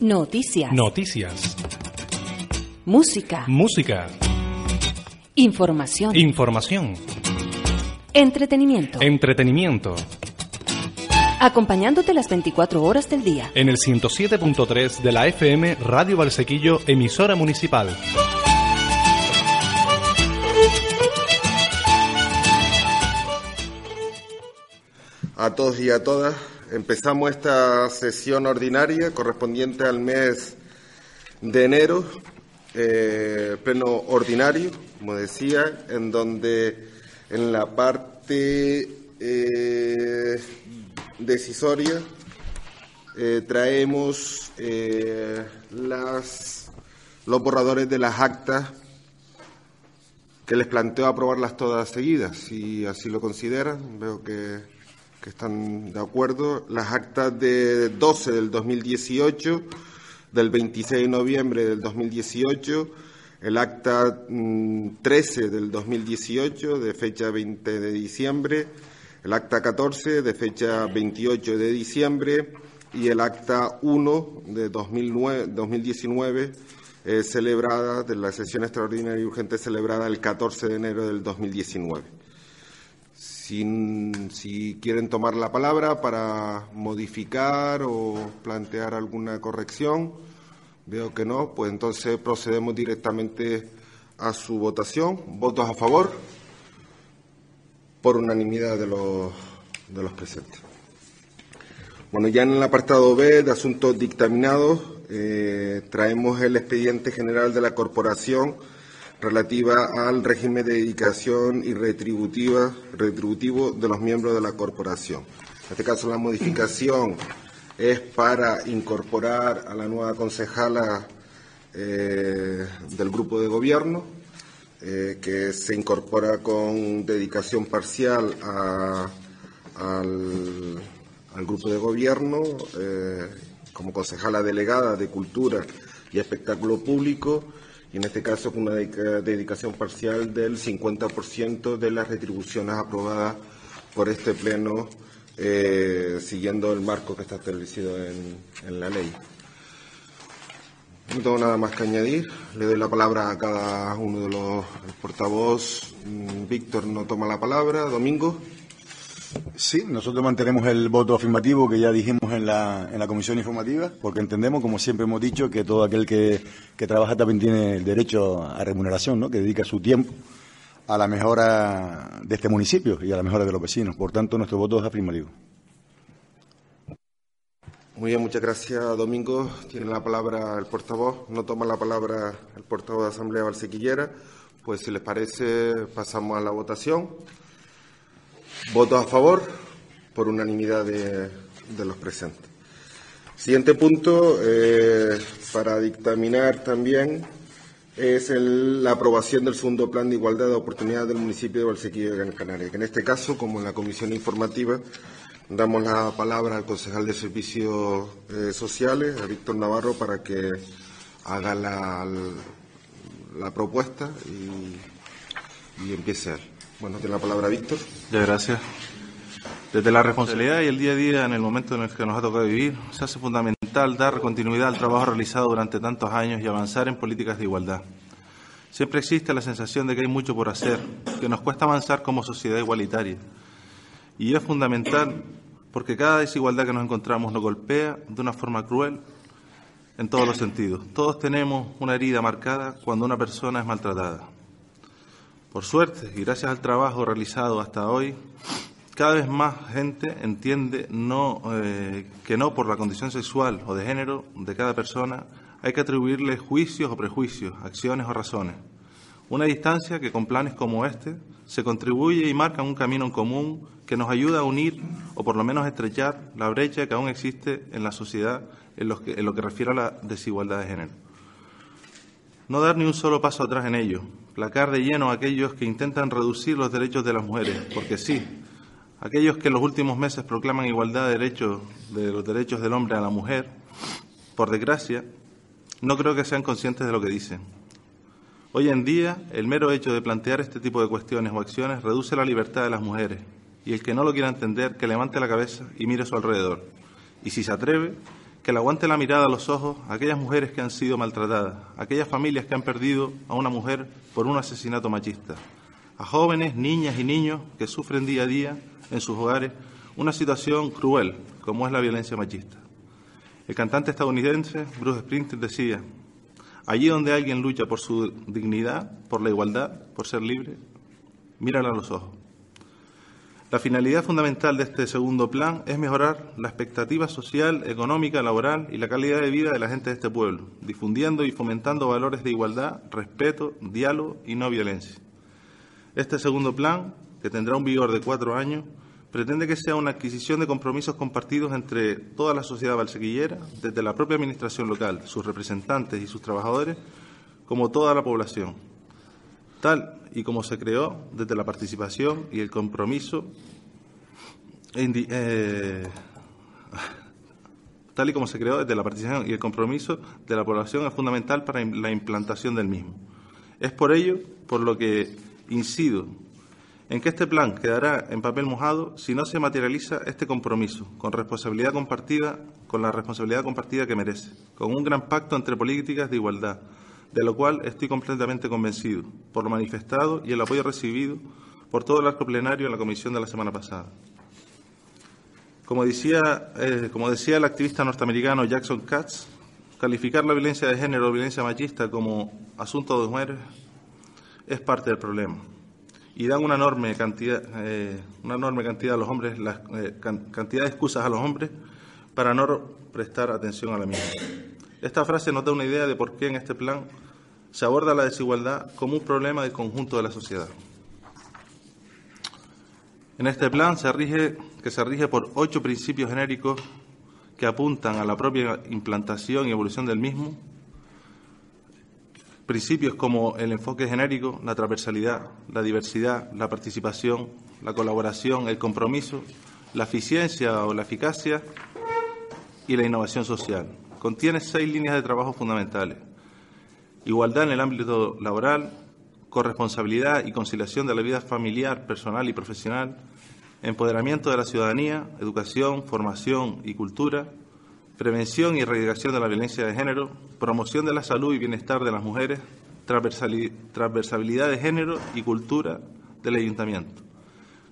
Noticias. Noticias. Música. Música. Información. Información. Entretenimiento. Entretenimiento. Acompañándote las 24 horas del día. En el 107.3 de la FM Radio Valsequillo, emisora municipal. A todos y a todas, empezamos esta sesión ordinaria correspondiente al mes de enero, eh, pleno ordinario, como decía, en donde en la parte eh, decisoria eh, traemos eh, las, los borradores de las actas que les planteo aprobarlas todas seguidas, si así lo consideran. Veo que, que están de acuerdo. Las actas de 12 del 2018, del 26 de noviembre del 2018, el acta mm, 13 del 2018, de fecha 20 de diciembre, el acta 14 de fecha 28 de diciembre y el acta 1 de 2009, 2019 eh, celebrada de la sesión extraordinaria y urgente celebrada el 14 de enero del 2019. Si quieren tomar la palabra para modificar o plantear alguna corrección, veo que no, pues entonces procedemos directamente a su votación. ¿Votos a favor? Por unanimidad de los, de los presentes. Bueno, ya en el apartado B de asuntos dictaminados, eh, traemos el expediente general de la corporación relativa al régimen de dedicación y retributiva, retributivo de los miembros de la corporación. En este caso, la modificación es para incorporar a la nueva concejala eh, del grupo de gobierno, eh, que se incorpora con dedicación parcial a- al, grupo de gobierno eh, como concejala delegada de Cultura y Espectáculo Público y en este caso con una dedica- dedicación parcial del 50% de las retribuciones aprobadas por este Pleno eh, siguiendo el marco que está establecido en, en la ley. No tengo nada más que añadir. Le doy la palabra a cada uno de los portavoz. Mm, Víctor no toma la palabra. Domingo. Sí, nosotros mantenemos el voto afirmativo que ya dijimos en la, en la comisión informativa, porque entendemos, como siempre hemos dicho, que todo aquel que, que trabaja también tiene el derecho a remuneración, ¿no? que dedica su tiempo a la mejora de este municipio y a la mejora de los vecinos. Por tanto, nuestro voto es afirmativo. Muy bien, muchas gracias, Domingo. Tiene la palabra el portavoz. No toma la palabra el portavoz de Asamblea Valsequillera. Pues si les parece, pasamos a la votación. Votos a favor por unanimidad de, los presentes. Siguiente punto, eh, para dictaminar también, es la aprobación del segundo plan de igualdad de oportunidades del municipio de Valsequillo de Gran Canaria, que en este caso, como en la comisión informativa, damos la palabra al concejal de Servicios eh, Sociales, a Víctor Navarro, para que haga la, la propuesta y, y empiece. Bueno, tiene la palabra Víctor. Muchas gracias. Desde la responsabilidad y el día a día, en el momento en el que nos ha tocado vivir, se hace fundamental dar continuidad al trabajo realizado durante tantos años y avanzar en políticas de igualdad. Siempre existe la sensación de que hay mucho por hacer, que nos cuesta avanzar como sociedad igualitaria. Y es fundamental porque cada desigualdad que nos encontramos nos golpea de una forma cruel en todos los sentidos. Todos tenemos una herida marcada cuando una persona es maltratada. Por suerte, y gracias al trabajo realizado hasta hoy, cada vez más gente entiende eh, que no por la condición sexual o de género de cada persona hay que atribuirle juicios o prejuicios, acciones o razones. Una distancia que con planes como este se contribuye y marca un camino en común que nos ayuda a unir o por lo menos estrechar la brecha que aún existe en la sociedad en lo que, en lo que refiere a la desigualdad de género. No dar ni un solo paso atrás en ello, placar de lleno a aquellos que intentan reducir los derechos de las mujeres, porque sí, aquellos que en los últimos meses proclaman igualdad de derechos de los derechos del hombre a la mujer, por desgracia, no creo que sean conscientes de lo que dicen. Hoy en día, el mero hecho de plantear este tipo de cuestiones o acciones reduce la libertad de las mujeres, y el que no lo quiera entender, que levante la cabeza y mire a su alrededor. Y si se atreve, que le aguante la mirada a los ojos a aquellas mujeres que han sido maltratadas, a aquellas familias que han perdido a una mujer por un asesinato machista, a jóvenes, niñas y niños que sufren día a día en sus hogares una situación cruel como es la violencia machista. El cantante estadounidense Bruce Springsteen decía, allí donde alguien lucha por su dignidad, por la igualdad, por ser libre, mírala a los ojos. La finalidad fundamental de este segundo plan es mejorar la expectativa social, económica, laboral y la calidad de vida de la gente de este pueblo, difundiendo y fomentando valores de igualdad, respeto, diálogo y no violencia. Este segundo plan, que tendrá un vigor de cuatro años, pretende que sea una adquisición de compromisos compartidos entre toda la sociedad valsequillera, desde la propia administración local, sus representantes y sus trabajadores, como toda la población, tal y como se creó desde la participación y el compromiso eh, tal y como se creó desde la participación y el compromiso de la población es fundamental para la implantación del mismo. Es por ello por lo que incido en que este plan quedará en papel mojado si no se materializa este compromiso con responsabilidad compartida, con la responsabilidad compartida que merece, con un gran pacto entre políticas de igualdad, de lo cual estoy completamente convencido, por lo manifestado y el apoyo recibido por todo el arco plenario en la comisión de la semana pasada. Como decía, eh, como decía el activista norteamericano Jackson Katz, calificar la violencia de género o violencia machista como asunto de mujeres es parte del problema y dan una enorme cantidad, eh, una enorme cantidad a los hombres, eh, cantidad de excusas a los hombres para no prestar atención a la misma. Esta frase nos da una idea de por qué en este plan se aborda la desigualdad como un problema del conjunto de la sociedad. En este plan se rige, que se rige por ocho principios genéricos que apuntan a la propia implantación y evolución del mismo. Principios como el enfoque genérico, la transversalidad, la diversidad, la participación, la colaboración, el compromiso, la eficiencia o la eficacia y la innovación social contiene seis líneas de trabajo fundamentales. Igualdad en el ámbito laboral, corresponsabilidad y conciliación de la vida familiar, personal y profesional, empoderamiento de la ciudadanía, educación, formación y cultura, prevención y erradicación de la violencia de género, promoción de la salud y bienestar de las mujeres, transversalidad de género y cultura del ayuntamiento.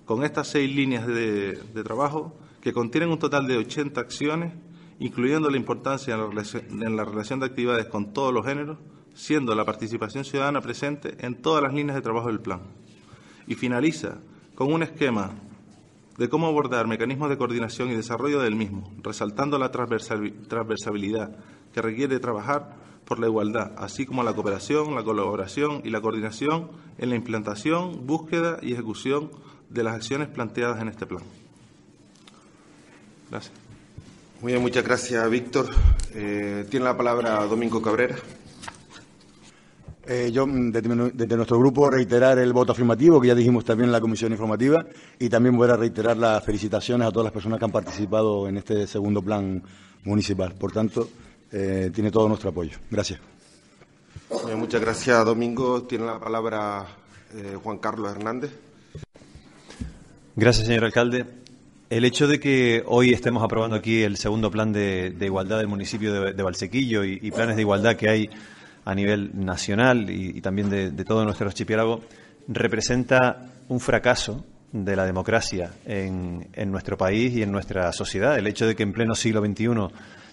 Con estas seis líneas de, de trabajo, que contienen un total de 80 acciones, incluyendo la importancia en la, relación, de actividades con todos los géneros, siendo la participación ciudadana presente en todas las líneas de trabajo del plan. Y finaliza con un esquema de cómo abordar mecanismos de coordinación y desarrollo del mismo, resaltando la transversalidad que requiere trabajar por la igualdad, así como la cooperación, la colaboración y la coordinación en la implantación, búsqueda y ejecución de las acciones planteadas en este plan. Gracias. Muy bien, muchas gracias, Víctor. Eh, tiene la palabra Domingo Cabrera. Eh, yo, mm, desde, nuestro grupo, reiterar el voto afirmativo, que ya dijimos también en la comisión informativa, y también voy a reiterar las felicitaciones a todas las personas que han participado en este segundo plan municipal. Por tanto, eh, tiene todo nuestro apoyo. Gracias. muchas gracias, Domingo. Tiene la palabra Juan Carlos Hernández. Gracias, señor alcalde. El hecho de que hoy estemos aprobando aquí el segundo plan de, igualdad del municipio de, Valsequillo y, planes de igualdad que hay a nivel nacional y, también de, todo nuestro archipiélago representa un fracaso de la democracia en, nuestro país y en nuestra sociedad. El hecho de que en pleno siglo XXI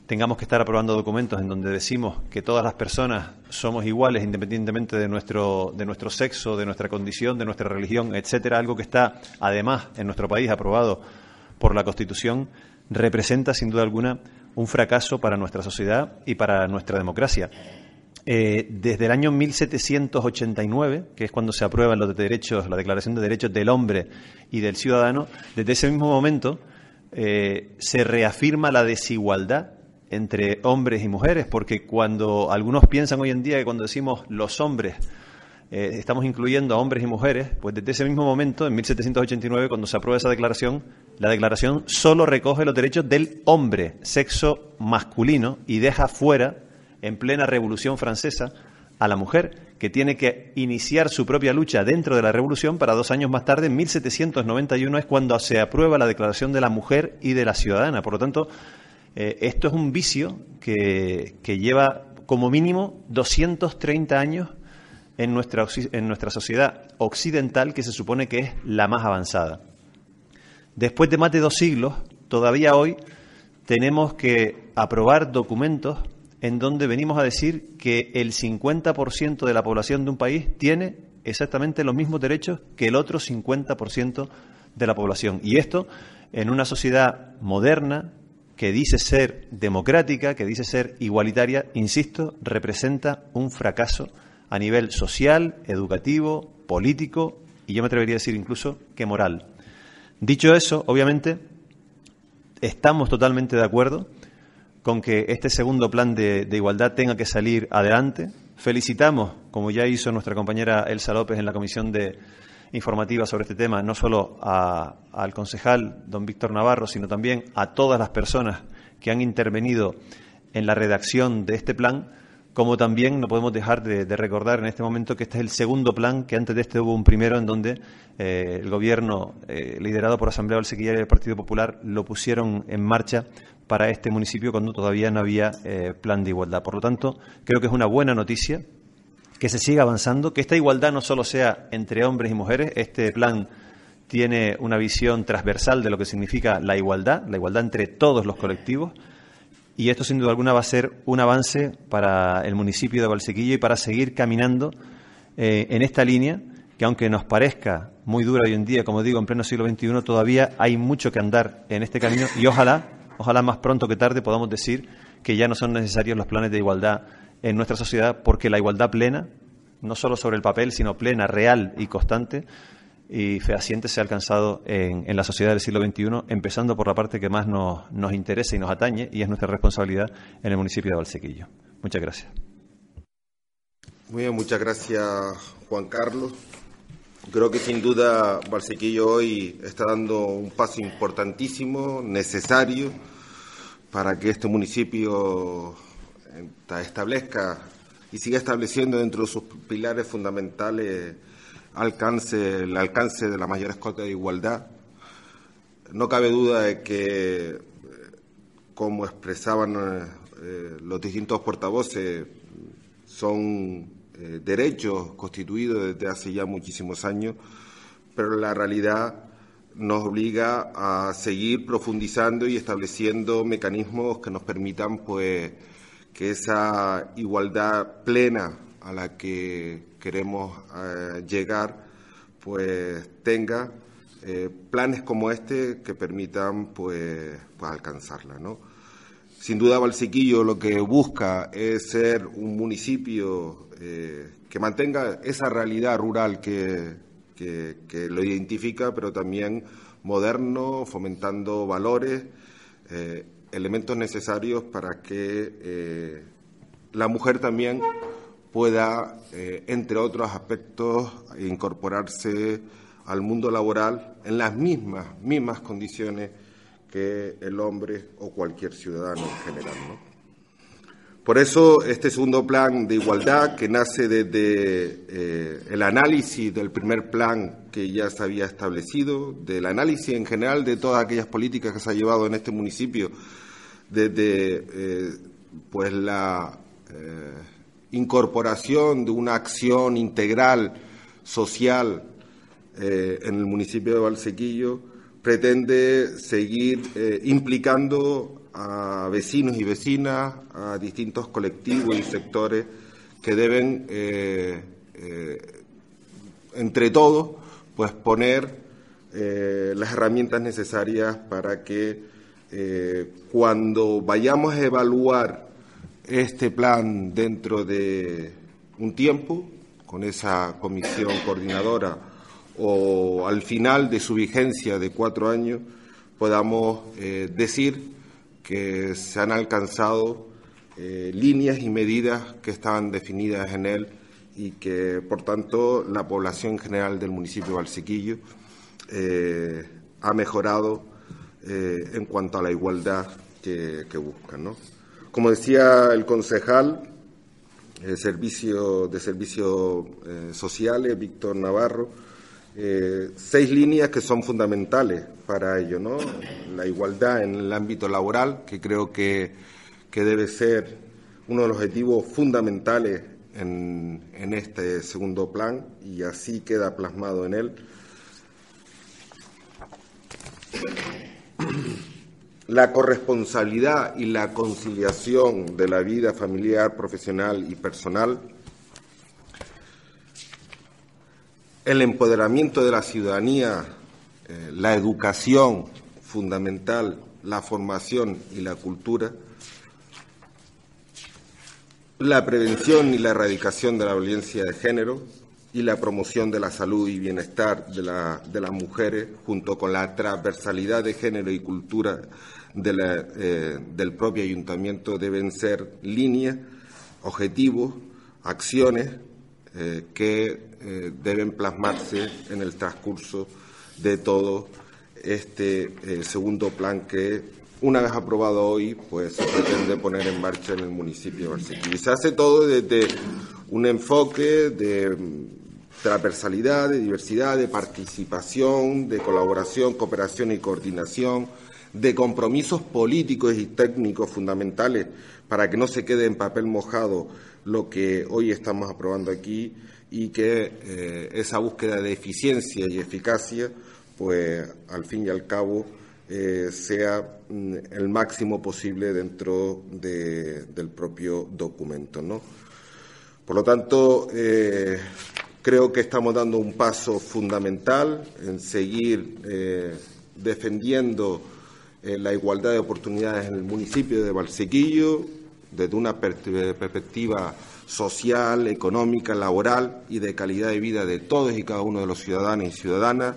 tengamos que estar aprobando documentos en donde decimos que todas las personas somos iguales independientemente de nuestro, de nuestro sexo, de nuestra condición, de nuestra religión, etcétera, algo que está además en nuestro país aprobado por la Constitución representa, sin duda alguna, un fracaso para nuestra sociedad y para nuestra democracia. Eh, desde el año 1789, que es cuando se aprueba los derechos, la Declaración de Derechos del Hombre y del Ciudadano, desde ese mismo momento eh, se reafirma la desigualdad entre hombres y mujeres, porque cuando algunos piensan hoy en día que cuando decimos los hombres eh, estamos incluyendo a hombres y mujeres, pues desde ese mismo momento, en 1789, cuando se aprueba esa declaración, la declaración solo recoge los derechos del hombre, sexo masculino, y deja fuera, en plena Revolución Francesa, a la mujer, que tiene que iniciar su propia lucha dentro de la Revolución para dos años más tarde, en 1791, es cuando se aprueba la Declaración de la Mujer y de la Ciudadana. Por lo tanto, Eh, esto es un vicio que, que, lleva como mínimo 230 años en nuestra, en nuestra sociedad occidental, que se supone que es la más avanzada. Después de más de dos siglos, todavía hoy tenemos que aprobar documentos en donde venimos a decir que el 50% de la población de un país tiene exactamente los mismos derechos que el otro 50% de la población. Y esto en una sociedad moderna que dice ser democrática, que dice ser igualitaria, insisto, representa un fracaso a nivel social, educativo, político y yo me atrevería a decir incluso que moral. Dicho eso, obviamente, estamos totalmente de acuerdo con que este segundo plan de, igualdad tenga que salir adelante. Felicitamos, como ya hizo nuestra compañera Elsa López en la comisión de informativa sobre este tema, no solo al concejal don Víctor Navarro, sino también a todas las personas que han intervenido en la redacción de este plan como también no podemos dejar de, recordar en este momento que este es el segundo plan, que antes de este hubo un primero en donde eh, el gobierno, eh, liderado por Asamblea Valsequilla y el Partido Popular, lo pusieron en marcha para este municipio cuando todavía no había eh, plan de igualdad. Por lo tanto, creo que es una buena noticia que se siga avanzando, que esta igualdad no solo sea entre hombres y mujeres, este plan tiene una visión transversal de lo que significa la igualdad, la igualdad entre todos los colectivos, y esto sin duda alguna va a ser un avance para el municipio de Valsequillo y para seguir caminando eh, en esta línea que aunque nos parezca muy dura hoy en día, como digo, en pleno siglo XXI, todavía hay mucho que andar en este camino y ojalá, ojalá más pronto que tarde podamos decir que ya no son necesarios los planes de igualdad en nuestra sociedad porque la igualdad plena, no solo sobre el papel, sino plena, real y constante, y fehaciente se ha alcanzado en, la sociedad del siglo XXI, empezando por la parte que más nos, nos interesa y nos atañe, y es nuestra responsabilidad en el municipio de Valsequillo. Muchas gracias. Muy bien, muchas gracias, Juan Carlos. Creo que sin duda Valsequillo hoy está dando un paso importantísimo, necesario, para que este municipio establezca y siga estableciendo dentro de sus pilares fundamentales alcance, el alcance de la mayor escota de igualdad. No cabe duda de que, como expresaban eh, los distintos portavoces, son eh, derechos constituidos desde hace ya muchísimos años, pero la realidad nos obliga a seguir profundizando y estableciendo mecanismos que nos permitan pues que esa igualdad plena a la que queremos eh, llegar, pues tenga eh, planes como este que permitan pues, pues alcanzarla. ¿no? Sin duda Valsequillo lo que busca es ser un municipio eh, que mantenga esa realidad rural que, que, lo identifica, pero también moderno, fomentando valores, elementos necesarios para que la mujer también pueda, eh, entre otros aspectos, incorporarse al mundo laboral en las mismas, mismas condiciones que el hombre o cualquier ciudadano en general. Por eso este segundo plan de igualdad, que nace desde eh, el análisis del primer plan que ya se había establecido, del análisis en general de todas aquellas políticas que se ha llevado en este municipio, desde eh, pues la incorporación de una acción integral social eh, en el municipio de Valsequillo, pretende seguir eh, implicando a vecinos y vecinas, a distintos colectivos y sectores que deben, eh, entre todos, pues poner las herramientas necesarias para que cuando vayamos a evaluar este plan dentro de un tiempo, con esa comisión coordinadora, o al final de su vigencia de cuatro años, podamos eh, decir que se han alcanzado eh, líneas y medidas que estaban definidas en él y que, por tanto, la población general del municipio de Valsequillo eh, ha mejorado en cuanto a la igualdad que, que buscan. ¿no? Como decía el concejal de servicio, de servicios eh, sociales, Víctor Navarro, eh, seis líneas que son fundamentales para ello, ¿no? La igualdad en el ámbito laboral, que creo que, que debe ser uno de los objetivos fundamentales en, en este segundo plan y así queda plasmado en él. La corresponsabilidad y la conciliación de la vida familiar, profesional y personal el empoderamiento de la ciudadanía, eh, la educación fundamental, la formación y la cultura, la prevención y la erradicación de la violencia de género y la promoción de la salud y bienestar de, las mujeres, junto con la transversalidad de género y cultura eh, del propio ayuntamiento, deben ser líneas, objetivos, acciones eh, que eh, deben plasmarse en el transcurso de todo este segundo plan que, una vez aprobado hoy, pues se pretende poner en marcha en el municipio de Barsequillo. Y se hace todo desde un enfoque de transversalidad, de diversidad, de participación, de colaboración, cooperación y coordinación, de compromisos políticos y técnicos fundamentales para que no se quede en papel mojado lo que hoy estamos aprobando aquí y que eh, esa búsqueda de eficiencia y eficacia, pues al fin y al cabo, eh, sea mm, el máximo posible dentro del propio documento. ¿no? Por lo tanto, eh, creo que estamos dando un paso fundamental en seguir defendiendo la igualdad de oportunidades en el municipio de Valsequillo desde una perspectiva social, económica, laboral y de calidad de vida de todos y cada uno de los ciudadanos y ciudadanas,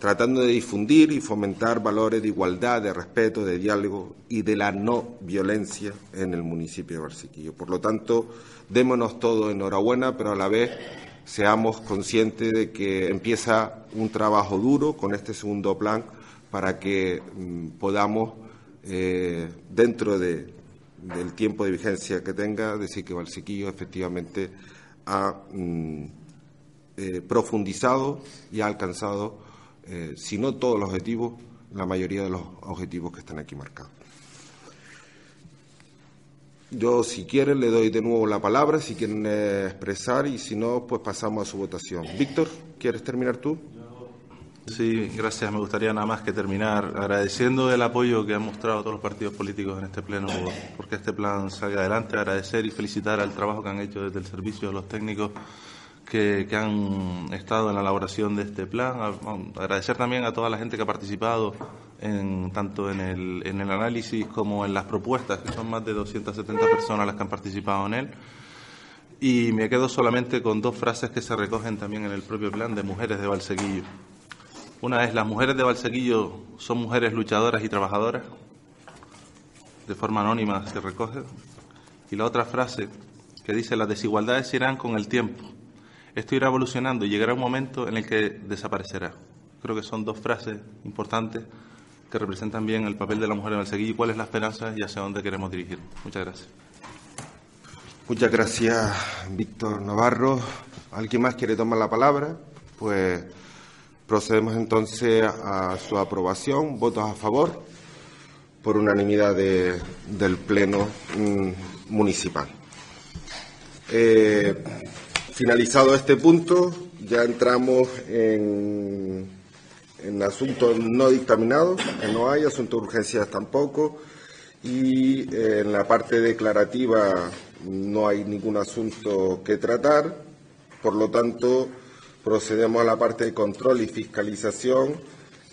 tratando de difundir y fomentar valores de igualdad, de respeto, de diálogo y de la no violencia en el municipio de Barciquillo. Por lo tanto, démonos todo enhorabuena, pero a la vez seamos conscientes de que empieza un trabajo duro con este segundo plan para que mm, podamos, eh, dentro de del tiempo de vigencia que tenga, decir que Valsequillo efectivamente ha mm, eh, profundizado y ha alcanzado, eh, si no todos los objetivos, la mayoría de los objetivos que están aquí marcados. Yo, si quieren, le doy de nuevo la palabra, si quieren eh, expresar, y si no, pues pasamos a su votación. Víctor, ¿quieres terminar tú? Sí, gracias. Me gustaría nada más que terminar agradeciendo el apoyo que han mostrado todos los partidos políticos en este pleno porque este plan salga adelante. Agradecer y felicitar al trabajo que han hecho desde el servicio de los técnicos que, han estado en la elaboración de este plan. Agradecer también a toda la gente que ha participado en, tanto en el, en el análisis como en las propuestas, que son más de 270 personas las que han participado en él. Y me quedo solamente con dos frases que se recogen también en el propio plan de Mujeres de Valsequillo una es, las mujeres de Valsequillo son mujeres luchadoras y trabajadoras, de forma anónima se recoge. Y la otra frase que dice, las desigualdades irán con el tiempo. Esto irá evolucionando y llegará un momento en el que desaparecerá. Creo que son dos frases importantes que representan bien el papel de la mujer en Valsequillo y cuál es la esperanza y hacia dónde queremos dirigir. Muchas gracias. Muchas gracias, Víctor Navarro. ¿Alguien más quiere tomar la palabra? Pues Procedemos entonces a su aprobación. Votos a favor por unanimidad del Pleno mm, Municipal. Eh, finalizado este punto, ya entramos en, en asuntos no dictaminados, que no hay, asuntos de urgencias tampoco, y eh, en la parte declarativa no hay ningún asunto que tratar, por lo tanto, Procedemos a la parte de control y fiscalización,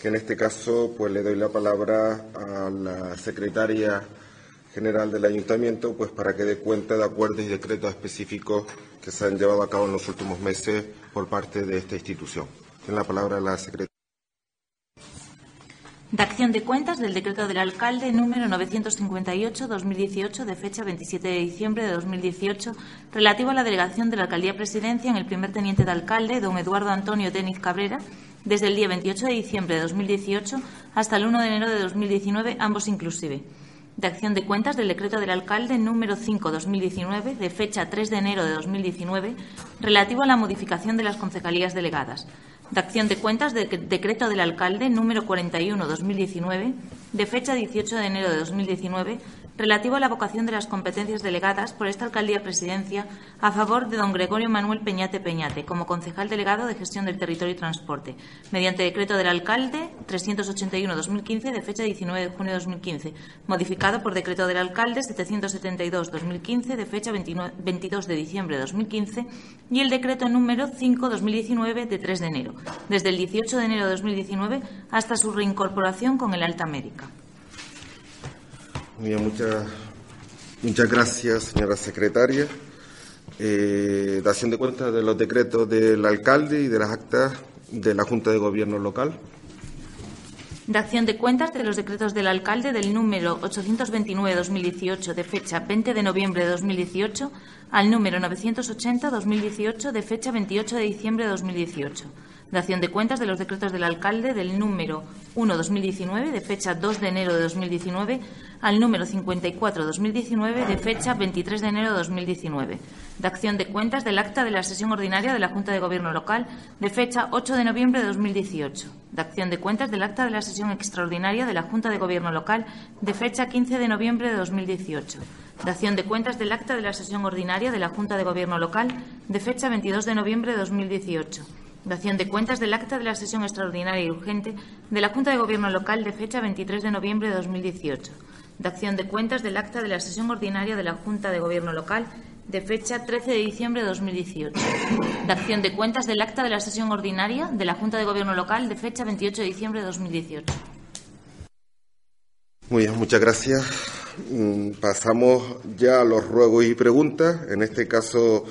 que en este caso pues le doy la palabra a la secretaria general del ayuntamiento pues para que dé cuenta de acuerdos y decretos específicos que se han llevado a cabo en los últimos meses por parte de esta institución. Tiene la palabra la secretaria de acción de cuentas del decreto del alcalde número 958-2018 de fecha 27 de diciembre de 2018 relativo a la delegación de la alcaldía presidencia en el primer teniente de alcalde, don Eduardo Antonio Denis Cabrera, desde el día 28 de diciembre de 2018 hasta el 1 de enero de 2019, ambos inclusive. De acción de cuentas del decreto del alcalde número 5-2019 de fecha 3 de enero de 2019 relativo a la modificación de las concejalías delegadas. De acción de cuentas del decreto del alcalde número 41-2019, de fecha 18 de enero de 2019, relativo a la vocación de las competencias delegadas por esta alcaldía presidencia a favor de don Gregorio Manuel Peñate Peñate como concejal delegado de gestión del territorio y transporte, mediante decreto del alcalde 381-2015 de fecha 19 de junio de 2015, modificado por decreto del alcalde 772-2015 de fecha 22 de diciembre de 2015 y el decreto número 5-2019 de 3 de enero, desde el 18 de enero de 2019 hasta su reincorporación con el alta médica muchas, muchas gracias, señora secretaria. Eh, dación de cuenta de los decretos del alcalde y de las actas de la Junta de Gobierno local. De acción de cuentas de los decretos del alcalde del número 829-2018 de fecha 20 de noviembre de 2018 al número 980-2018 de fecha 28 de diciembre de 2018 de acción de cuentas de los decretos del alcalde del número 1-2019 de fecha 2 de enero de 2019 al número 54-2019 de fecha 23 de enero de 2019. De acción de cuentas del acta de la sesión ordinaria de la Junta de Gobierno local de fecha 8 de noviembre de 2018. De acción de cuentas del acta de la sesión extraordinaria de la Junta de Gobierno local de fecha 15 de noviembre de 2018. De acción de cuentas del acta de la sesión ordinaria de la Junta de Gobierno local de fecha 22 de noviembre de 2018 Dación de cuentas del acta de la sesión extraordinaria y urgente de la Junta de Gobierno local de fecha 23 de noviembre de 2018. De acción de cuentas del acta de la sesión ordinaria de la Junta de Gobierno local de fecha 13 de diciembre de 2018. De acción de cuentas del acta de la sesión ordinaria de la Junta de Gobierno local de fecha 28 de diciembre de 2018. Muy bien, muchas gracias. Mm, pasamos ya a los ruegos y preguntas. En este caso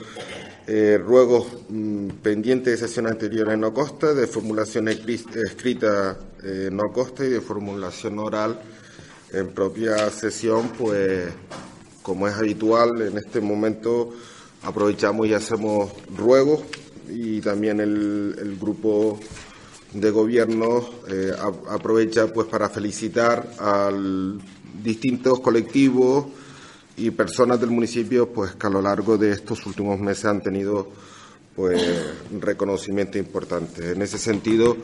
eh, ruegos mm, pendientes de sesión anterior no costa, de formulación escrita eh, no costa y de formulación oral en propia sesión, pues como es habitual en este momento aprovechamos y hacemos ruegos y también el, grupo de gobierno eh, aprovecha pues para felicitar a distintos colectivos y personas del municipio pues que a lo largo de estos últimos meses han tenido pues reconocimiento importante. En ese sentido,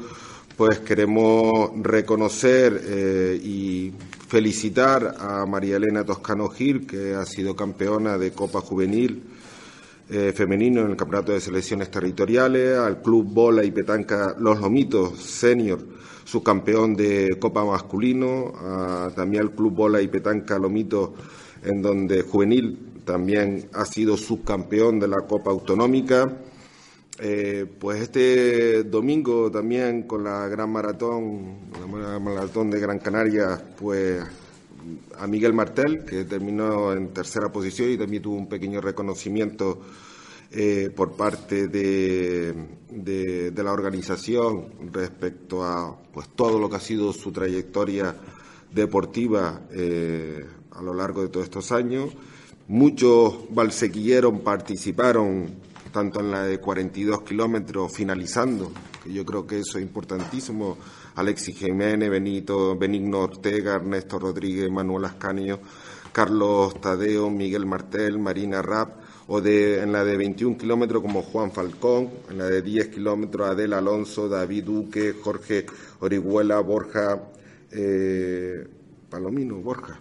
pues queremos reconocer eh, y felicitar a María Elena Toscano Gil, que ha sido campeona de Copa Juvenil eh, femenino en el Campeonato de Selecciones Territoriales, al Club Bola y Petanca Los Lomitos Senior, subcampeón de Copa Masculino, también al Club Bola y Petanca Lomitos en donde Juvenil también ha sido subcampeón de la Copa Autonómica. Eh, pues este domingo también con la Gran Maratón, la Maratón de Gran Canaria, pues a Miguel Martel, que terminó en tercera posición y también tuvo un pequeño reconocimiento eh, por parte de, de, la organización respecto a pues todo lo que ha sido su trayectoria deportiva eh, a lo largo de todos estos años. Muchos balsequilleros participaron tanto en la de 42 kilómetros finalizando, que yo creo que eso es importantísimo. Alexis Jiménez, Benito, Benigno Ortega, Ernesto Rodríguez, Manuel Ascanio, Carlos Tadeo, Miguel Martel, Marina Rapp, o de, en la de 21 kilómetros como Juan Falcón, en la de 10 kilómetros Adel Alonso, David Duque, Jorge Orihuela, Borja eh, Palomino, Borja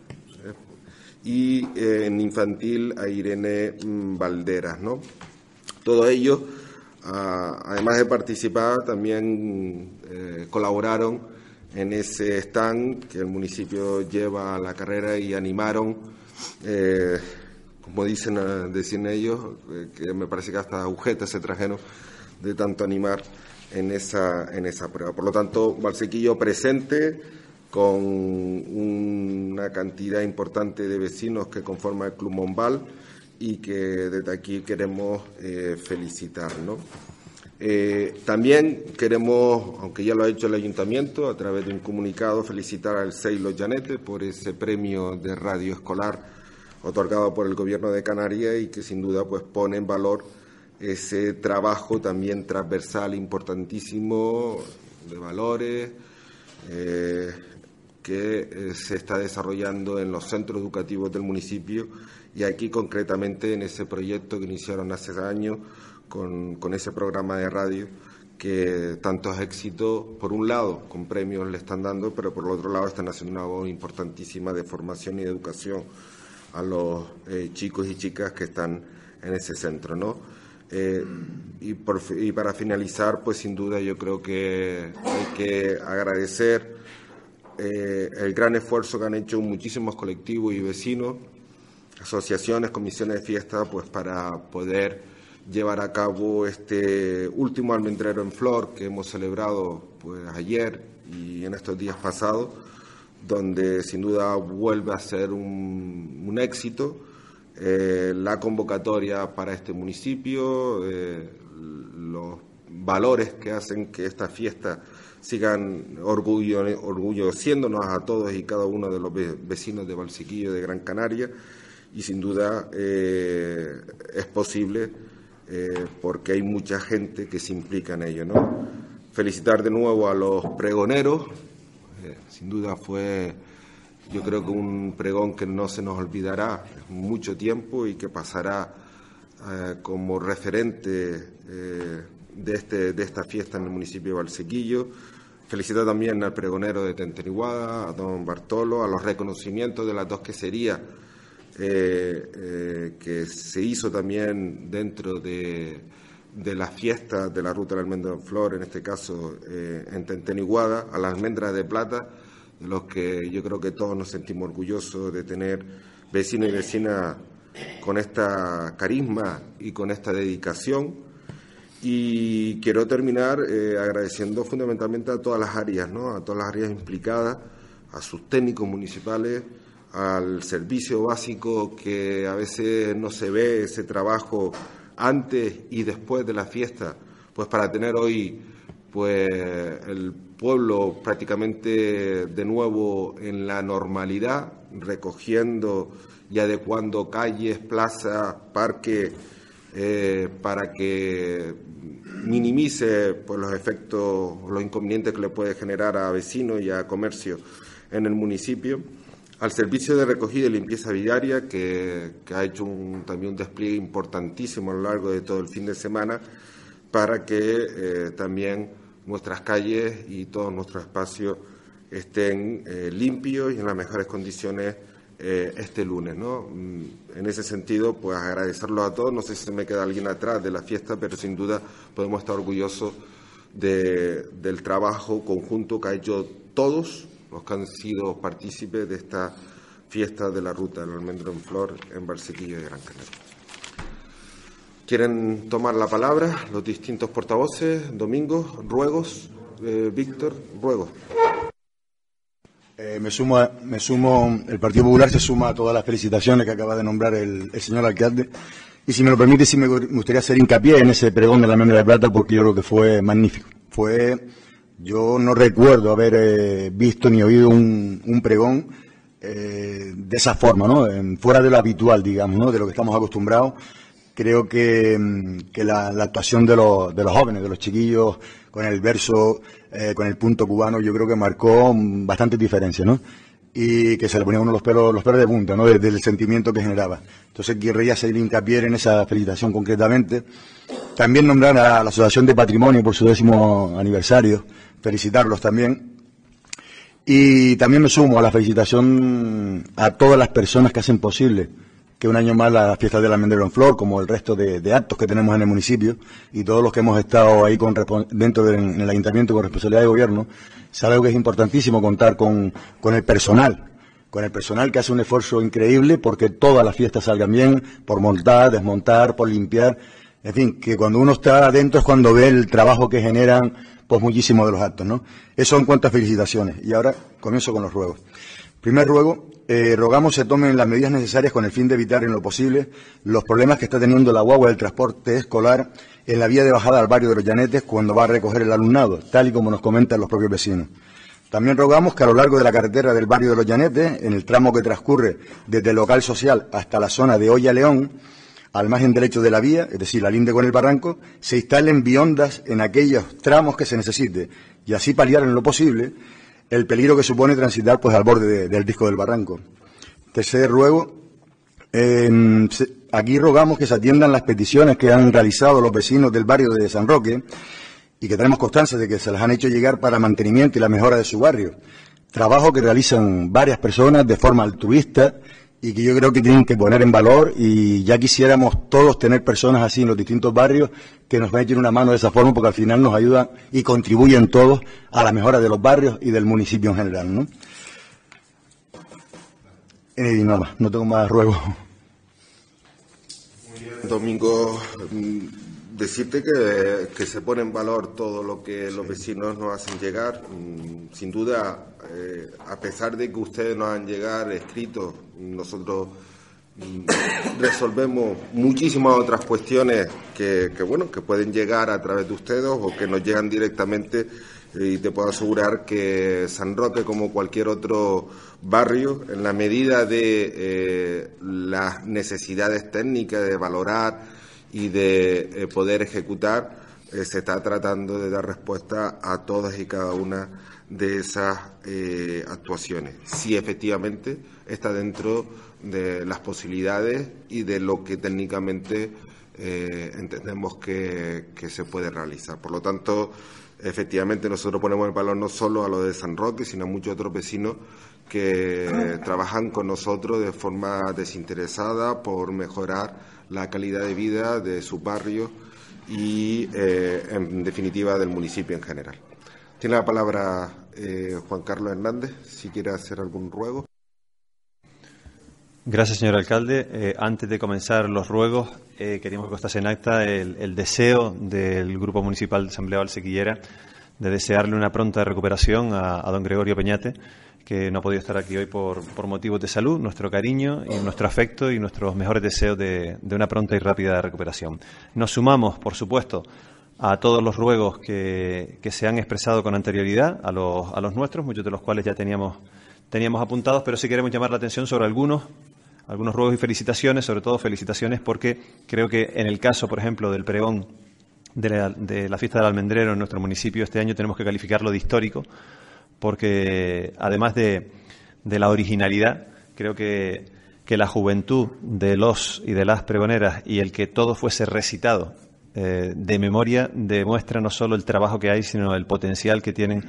y eh, en infantil a Irene mm, Valderas, ¿no? Todos ellos, ah, además de participar, también eh, colaboraron en ese stand que el municipio lleva a la carrera y animaron, eh, como dicen, decían ellos, que me parece que hasta agujetas se trajeron de tanto animar en esa, en esa prueba. Por lo tanto, Valsequillo presente con una cantidad importante de vecinos que conforman el Club Mombal y que desde aquí queremos eh, felicitar. Eh, también queremos, aunque ya lo ha hecho el ayuntamiento, a través de un comunicado, felicitar al Seilo Janete por ese premio de radio escolar otorgado por el Gobierno de Canarias y que sin duda pues pone en valor ese trabajo también transversal importantísimo de valores, eh, que eh, se está desarrollando en los centros educativos del municipio y aquí concretamente en ese proyecto que iniciaron hace años con, ese programa de radio que tantos éxitos, por un lado, con premios le están dando, pero por el otro lado están haciendo una voz importantísima de formación y de educación a los eh, chicos y chicas que están en ese centro, ¿no? Eh, y, y, para finalizar, pues sin duda yo creo que hay que agradecer eh, el gran esfuerzo que han hecho muchísimos colectivos y vecinos, asociaciones, comisiones de fiesta, pues para poder llevar a cabo este último almendrero en flor que hemos celebrado pues ayer y en estos días pasados, donde sin duda vuelve a ser un, éxito eh, la convocatoria para este municipio, eh, los valores que hacen que esta fiesta sigan orgullo, orgullociéndonos a todos y cada uno de los vecinos de Valsequillo de Gran Canaria y sin duda eh, es posible eh, porque hay mucha gente que se implica en ello. ¿no? Felicitar de nuevo a los pregoneros, eh, sin duda fue yo creo que un pregón que no se nos olvidará mucho tiempo y que pasará como referente de, este, de esta fiesta en el municipio de Valsequillo. Felicitar también al pregonero de Tenteriguada, a don Bartolo, a los reconocimientos de las dos queserías eh, eh, que se hizo también dentro de, de las fiestas de la Ruta del Almendra en Flor, en este caso eh, en Tenteniguada, a las almendras de plata, de los que yo creo que todos nos sentimos orgullosos de tener vecinos y vecinas con esta carisma y con esta dedicación. Y quiero terminar agradeciendo fundamentalmente a todas las áreas, ¿no? a todas las áreas implicadas, a sus técnicos municipales, al servicio básico que a veces no se ve ese trabajo antes y después de la fiesta, pues para tener hoy pues el pueblo prácticamente de nuevo en la normalidad, recogiendo y adecuando calles, plazas, parques, eh, para que minimice pues, los efectos, los inconvenientes que le puede generar a vecinos y a comercio en el municipio. Al servicio de recogida y limpieza viaria, que, ha hecho también un despliegue importantísimo a lo largo de todo el fin de semana, para que eh, también nuestras calles y todos nuestros espacios estén eh, limpios y en las mejores condiciones eh, este lunes. ¿no? Mm, en ese sentido, pues agradecerlo a todos. No sé si se me queda alguien atrás de la fiesta, pero sin duda podemos estar orgullosos del trabajo conjunto que ha hecho todos los que han sido partícipes de esta fiesta de la ruta del almendro en flor en Barsequillo de Gran Canaria. ¿Quieren tomar la palabra los distintos portavoces? Domingo, ruegos. Eh, Víctor, ruego. Eh, me, sumo, me sumo, el Partido Popular se suma a todas las felicitaciones que acaba de nombrar el, señor alcalde. Y si me lo permite, sí me gustaría hacer hincapié en ese pregón de la almendra de plata porque yo creo que fue magnífico. Fue yo no recuerdo haber eh, visto ni oído un, pregón eh, de esa forma, ¿no? fuera de lo habitual, digamos, ¿no? De lo que estamos acostumbrados. Creo que, mm, la, actuación de los, de los jóvenes, de los chiquillos, con el verso, eh, con el punto cubano, yo creo que marcó bastante diferencia, ¿no? Y que se le ponía uno los pelos, los pelos de punta, ¿no? Desde el sentimiento que generaba. Entonces querría hacer hincapié en esa felicitación concretamente. También nombrar a la Asociación de Patrimonio por su décimo aniversario felicitarlos también. Y también me sumo a la felicitación a todas las personas que hacen posible que un año más la fiesta del almendrero en flor, como el resto de, actos que tenemos en el municipio, y todos los que hemos estado ahí con, dentro del ayuntamiento con responsabilidad de gobierno, sabe que es importantísimo contar con, con el personal, con el personal que hace un esfuerzo increíble porque todas las fiestas salgan bien, por montar, desmontar, por limpiar, en fin, que cuando uno está adentro es cuando ve el trabajo que generan pues muchísimos de los actos, ¿no? Eso en cuanto a felicitaciones. Y ahora comienzo con los ruegos. Primer ruego, eh, rogamos se tomen las medidas necesarias con el fin de evitar en lo posible los problemas que está teniendo la guagua del transporte escolar en la vía de bajada al barrio de los Llanetes cuando va a recoger el alumnado, tal y como nos comentan los propios vecinos. También rogamos que a lo largo de la carretera del barrio de los Llanetes, en el tramo que transcurre desde el local social hasta la zona de Olla León, al margen derecho de la vía, es decir, la linde con el barranco, se instalen biondas en aquellos tramos que se necesite y así paliar en lo posible el peligro que supone transitar pues al borde del disco del barranco. Tercer ruego, aquí rogamos que se atiendan las peticiones que han realizado los vecinos del barrio de San Roque y que tenemos constancia de que se las han hecho llegar para mantenimiento y la mejora de su barrio. Trabajo que realizan varias personas de forma altruista y que yo creo que tienen que poner en valor y ya quisiéramos todos tener personas así en los distintos barrios que nos echen una mano de esa forma porque al final nos ayudan y contribuyen todos a la mejora de los barrios y del municipio en general. ¿no? Eh, no tengo más ruego. Domingo, mm, decirte que, que, se pone en valor todo lo que los vecinos nos hacen llegar. Mm, sin duda, eh, a pesar de que ustedes nos han llegado escritos, nosotros mm, resolvemos muchísimas otras cuestiones que, bueno, que pueden llegar a través de ustedes o que nos llegan directamente. Y te puedo asegurar que San Roque, como cualquier otro barrio, en la medida de eh, las necesidades técnicas de valorar y de eh, poder ejecutar, eh, se está tratando de dar respuesta a todas y cada una de esas actuaciones. Si efectivamente está dentro de las posibilidades y de lo que técnicamente entendemos que, que se puede realizar. Por lo tanto, Efectivamente, nosotros ponemos el valor no solo a lo de San Roque, sino a muchos otros vecinos que trabajan con nosotros de forma desinteresada por mejorar la calidad de vida de su barrio y, eh, en definitiva, del municipio en general. Tiene la palabra eh, Juan Carlos Hernández, si quiere hacer algún ruego. Gracias, señor alcalde. Eh, antes de comenzar los ruegos, eh, queríamos que constase en acta el, deseo del Grupo Municipal de Asamblea Valsequillera de desearle una pronta recuperación a, don Gregorio Peñate, que no ha podido estar aquí hoy por, motivos de salud, nuestro cariño y nuestro afecto y nuestros mejores deseos de, una pronta y rápida recuperación. Nos sumamos, por supuesto, a todos los ruegos que, se han expresado con anterioridad, a los, a los nuestros, muchos de los cuales ya teníamos, teníamos apuntados, pero sí queremos llamar la atención sobre algunos algunos ruegos y felicitaciones, sobre todo felicitaciones porque creo que en el caso, por ejemplo, del pregón de la, fiesta del almendrero en nuestro municipio este año tenemos que calificarlo de histórico porque además de, la originalidad, creo que, la juventud de los y de las pregoneras y el que todo fuese recitado eh, de memoria demuestra no solo el trabajo que hay, sino el potencial que tienen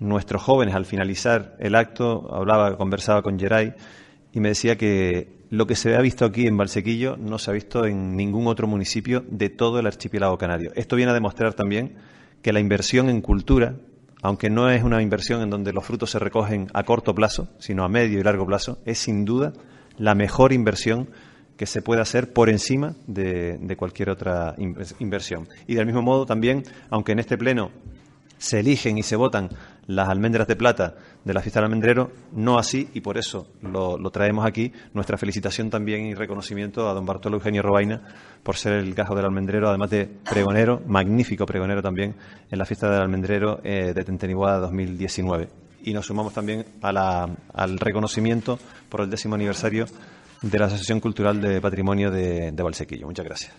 nuestros jóvenes. Al finalizar el acto, hablaba, conversaba con Geray y me decía que lo que se ha visto aquí en Valsequillo no se ha visto en ningún otro municipio de todo el archipiélago canario. Esto viene a demostrar también que la inversión en cultura, aunque no es una inversión en donde los frutos se recogen a corto plazo, sino a medio y largo plazo, es sin duda la mejor inversión que se puede hacer por encima de, de cualquier otra inversión. Y del mismo modo también, aunque en este pleno se eligen y se votan las almendras de plata de la fiesta del almendrero, no así, y por eso lo, traemos aquí, nuestra felicitación también y reconocimiento a don Bartolo Eugenio Robaina por ser el gajo del almendrero, además de pregonero, magnífico pregonero también en la fiesta del almendrero eh, de Tenteniguada 2019. Y nos sumamos también al reconocimiento por el décimo aniversario de la Asociación Cultural de Patrimonio de, de Valsequillo. Muchas gracias.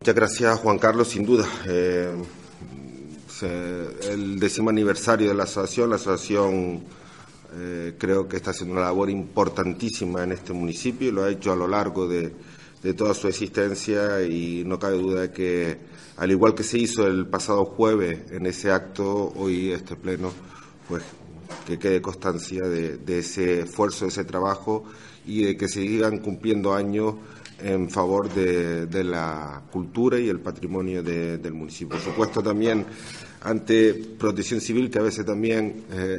Muchas gracias, Juan Carlos, sin duda. Eh, el décimo aniversario de la asociación. La asociación eh, creo que está haciendo una labor importantísima en este municipio y lo ha hecho a lo largo de, toda su existencia y no cabe duda de que, al igual que se hizo el pasado jueves en ese acto, hoy este pleno, pues que quede constancia de, ese esfuerzo, de ese trabajo y de que se sigan cumpliendo años en favor de, la cultura y el patrimonio del municipio. Por supuesto también ante protección civil que a veces también eh,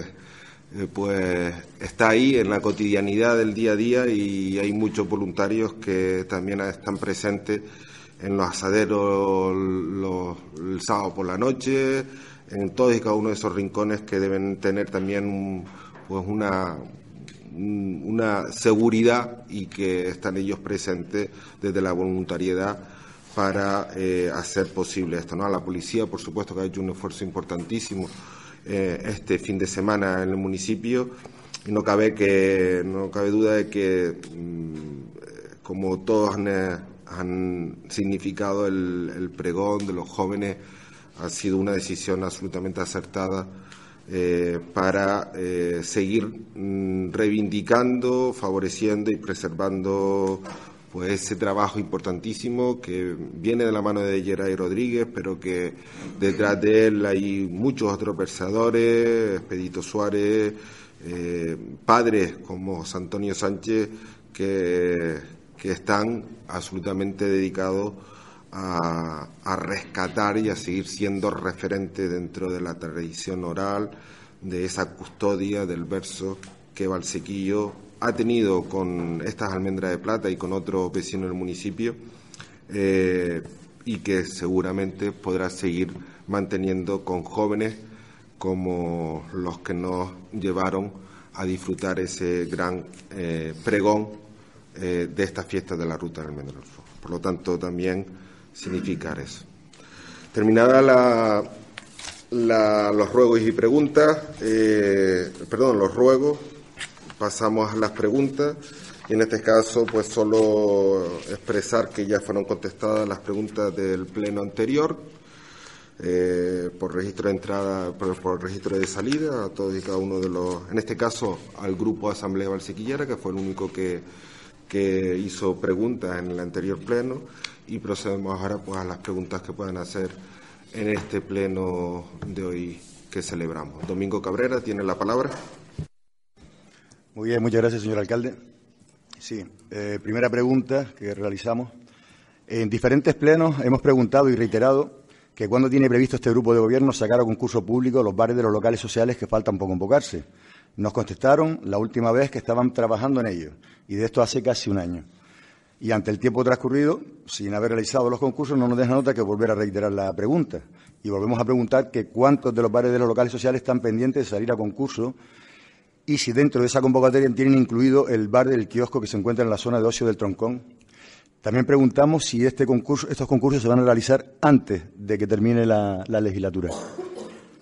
eh, pues está ahí en la cotidianidad del día a día y hay muchos voluntarios que también están presentes en los asaderos el sábado por la noche, en todos y cada uno de esos rincones que deben tener también pues una una seguridad y que están ellos presentes desde la voluntariedad para eh, hacer posible esto. ¿no? A la policía, por supuesto, que ha hecho un esfuerzo importantísimo eh, este fin de semana en el municipio y no cabe, que, no cabe duda de que, mm, como todos han, significado el, pregón de los jóvenes, ha sido una decisión absolutamente acertada. Eh, para seguir mm, reivindicando, favoreciendo y preservando pues ese trabajo importantísimo que viene de la mano de Geray Rodríguez, pero que detrás de él hay muchos otros versadores, Expedito Suárez, eh, padres como Antonio Sánchez, que, que están absolutamente dedicados a, a, rescatar y a seguir siendo referente dentro de la tradición oral, de esa custodia del verso que Valsequillo ha tenido con estas almendras de plata y con otros vecinos del municipio eh, y que seguramente podrá seguir manteniendo con jóvenes como los que nos llevaron a disfrutar ese gran eh, pregón eh, de esta fiesta de la Ruta del Almendro Por lo tanto, también significar eso. Terminada la, los ruegos y preguntas, perdón, los ruegos, pasamos a las preguntas y en este caso pues solo expresar que ya fueron contestadas las preguntas del pleno anterior eh, por registro de entrada, por, registro de salida a todos y cada uno de los, en este caso al grupo Asamblea Valsequillera, que fue el único que, que hizo preguntas en el anterior pleno y procedemos ahora pues a las preguntas que puedan hacer en este pleno de hoy que celebramos. Domingo Cabrera tiene la palabra. Muy bien, muchas gracias, señor alcalde. Sí, eh, primera pregunta que realizamos. En diferentes plenos hemos preguntado y reiterado que cuando tiene previsto este grupo de gobierno sacar a concurso público los bares de los locales sociales que faltan por convocarse. Nos contestaron la última vez que estaban trabajando en ello, y de esto hace casi un año. Y ante el tiempo transcurrido, sin haber realizado los concursos, no nos deja nota que volver a reiterar la pregunta. Y volvemos a preguntar que cuántos de los bares de los locales sociales están pendientes de salir a concurso y si dentro de esa convocatoria tienen incluido el bar del kiosco que se encuentra en la zona de ocio del Troncón. También preguntamos si este concurso, estos concursos se van a realizar antes de que termine la, la legislatura.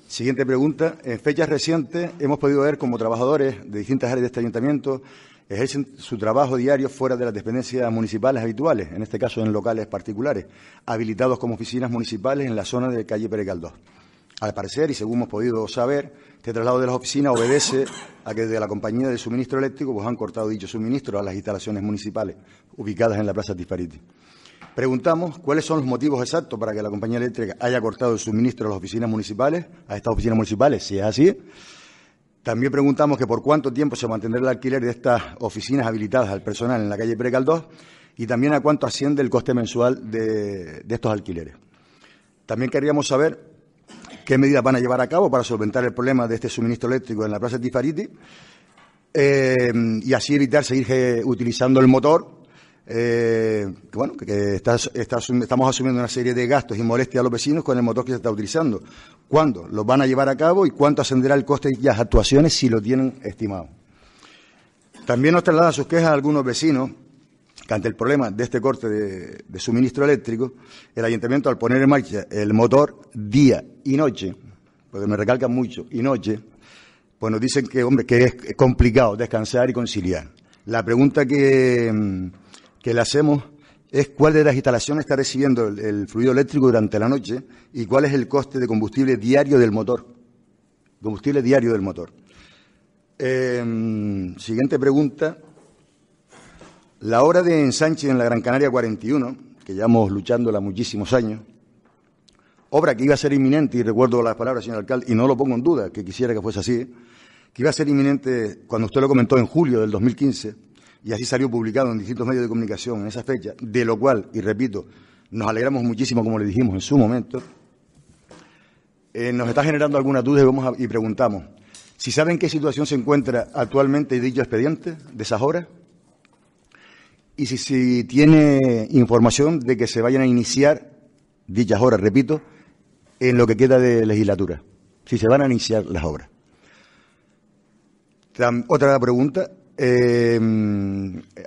Siguiente pregunta. En fechas recientes hemos podido ver como trabajadores de distintas áreas de este ayuntamiento ejercen su trabajo diario fuera de las dependencias municipales habituales, en este caso en locales particulares, habilitados como oficinas municipales en la zona de calle Pérez. Al parecer, y según hemos podido saber, este traslado de las oficinas obedece a que desde la compañía de suministro eléctrico pues, han cortado dicho suministro a las instalaciones municipales ubicadas en la Plaza Dispariti. Preguntamos cuáles son los motivos exactos para que la compañía eléctrica haya cortado el suministro a las oficinas municipales, a estas oficinas municipales, si es así. También preguntamos que por cuánto tiempo se mantendrá el alquiler de estas oficinas habilitadas al personal en la calle 2 y también a cuánto asciende el coste mensual de, de estos alquileres. También queríamos saber qué medidas van a llevar a cabo para solventar el problema de este suministro eléctrico en la Plaza Tifariti eh, y así evitar seguir utilizando el motor. Eh, bueno, que estamos asumiendo una serie de gastos y molestias a los vecinos con el motor que se está utilizando. ¿Cuándo los van a llevar a cabo y cuánto ascenderá el coste de las actuaciones si lo tienen estimado? También nos trasladan sus quejas a algunos vecinos que ante el problema de este corte de, suministro eléctrico, el ayuntamiento al poner en marcha el motor día y noche, porque me recalcan mucho, y noche, pues nos dicen que, hombre, que es complicado descansar y conciliar. La pregunta que, mm, que le hacemos es cuál de las instalaciones está recibiendo el, fluido eléctrico durante la noche y cuál es el coste de combustible diario del motor. Combustible diario del motor. Eh, mm, siguiente pregunta la obra de ensanche en la Gran Canaria 41, que llevamos luchándola muchísimos años, obra que iba a ser inminente, y recuerdo las palabras, señor alcalde, y no lo pongo en duda, que quisiera que fuese así, que iba a ser inminente cuando usted lo comentó en julio del 2015, y así salió publicado en distintos medios de comunicación en esa fecha, de lo cual, y repito, nos alegramos muchísimo, como le dijimos en su momento, eh, nos está generando algunas dudas y, vamos y preguntamos, si saben qué situación se encuentra actualmente dicho expediente de esas obras, y si, tiene información de que se vayan a iniciar dichas obras, repito, en lo que queda de legislatura, si se van a iniciar las obras. Otra pregunta. Eh,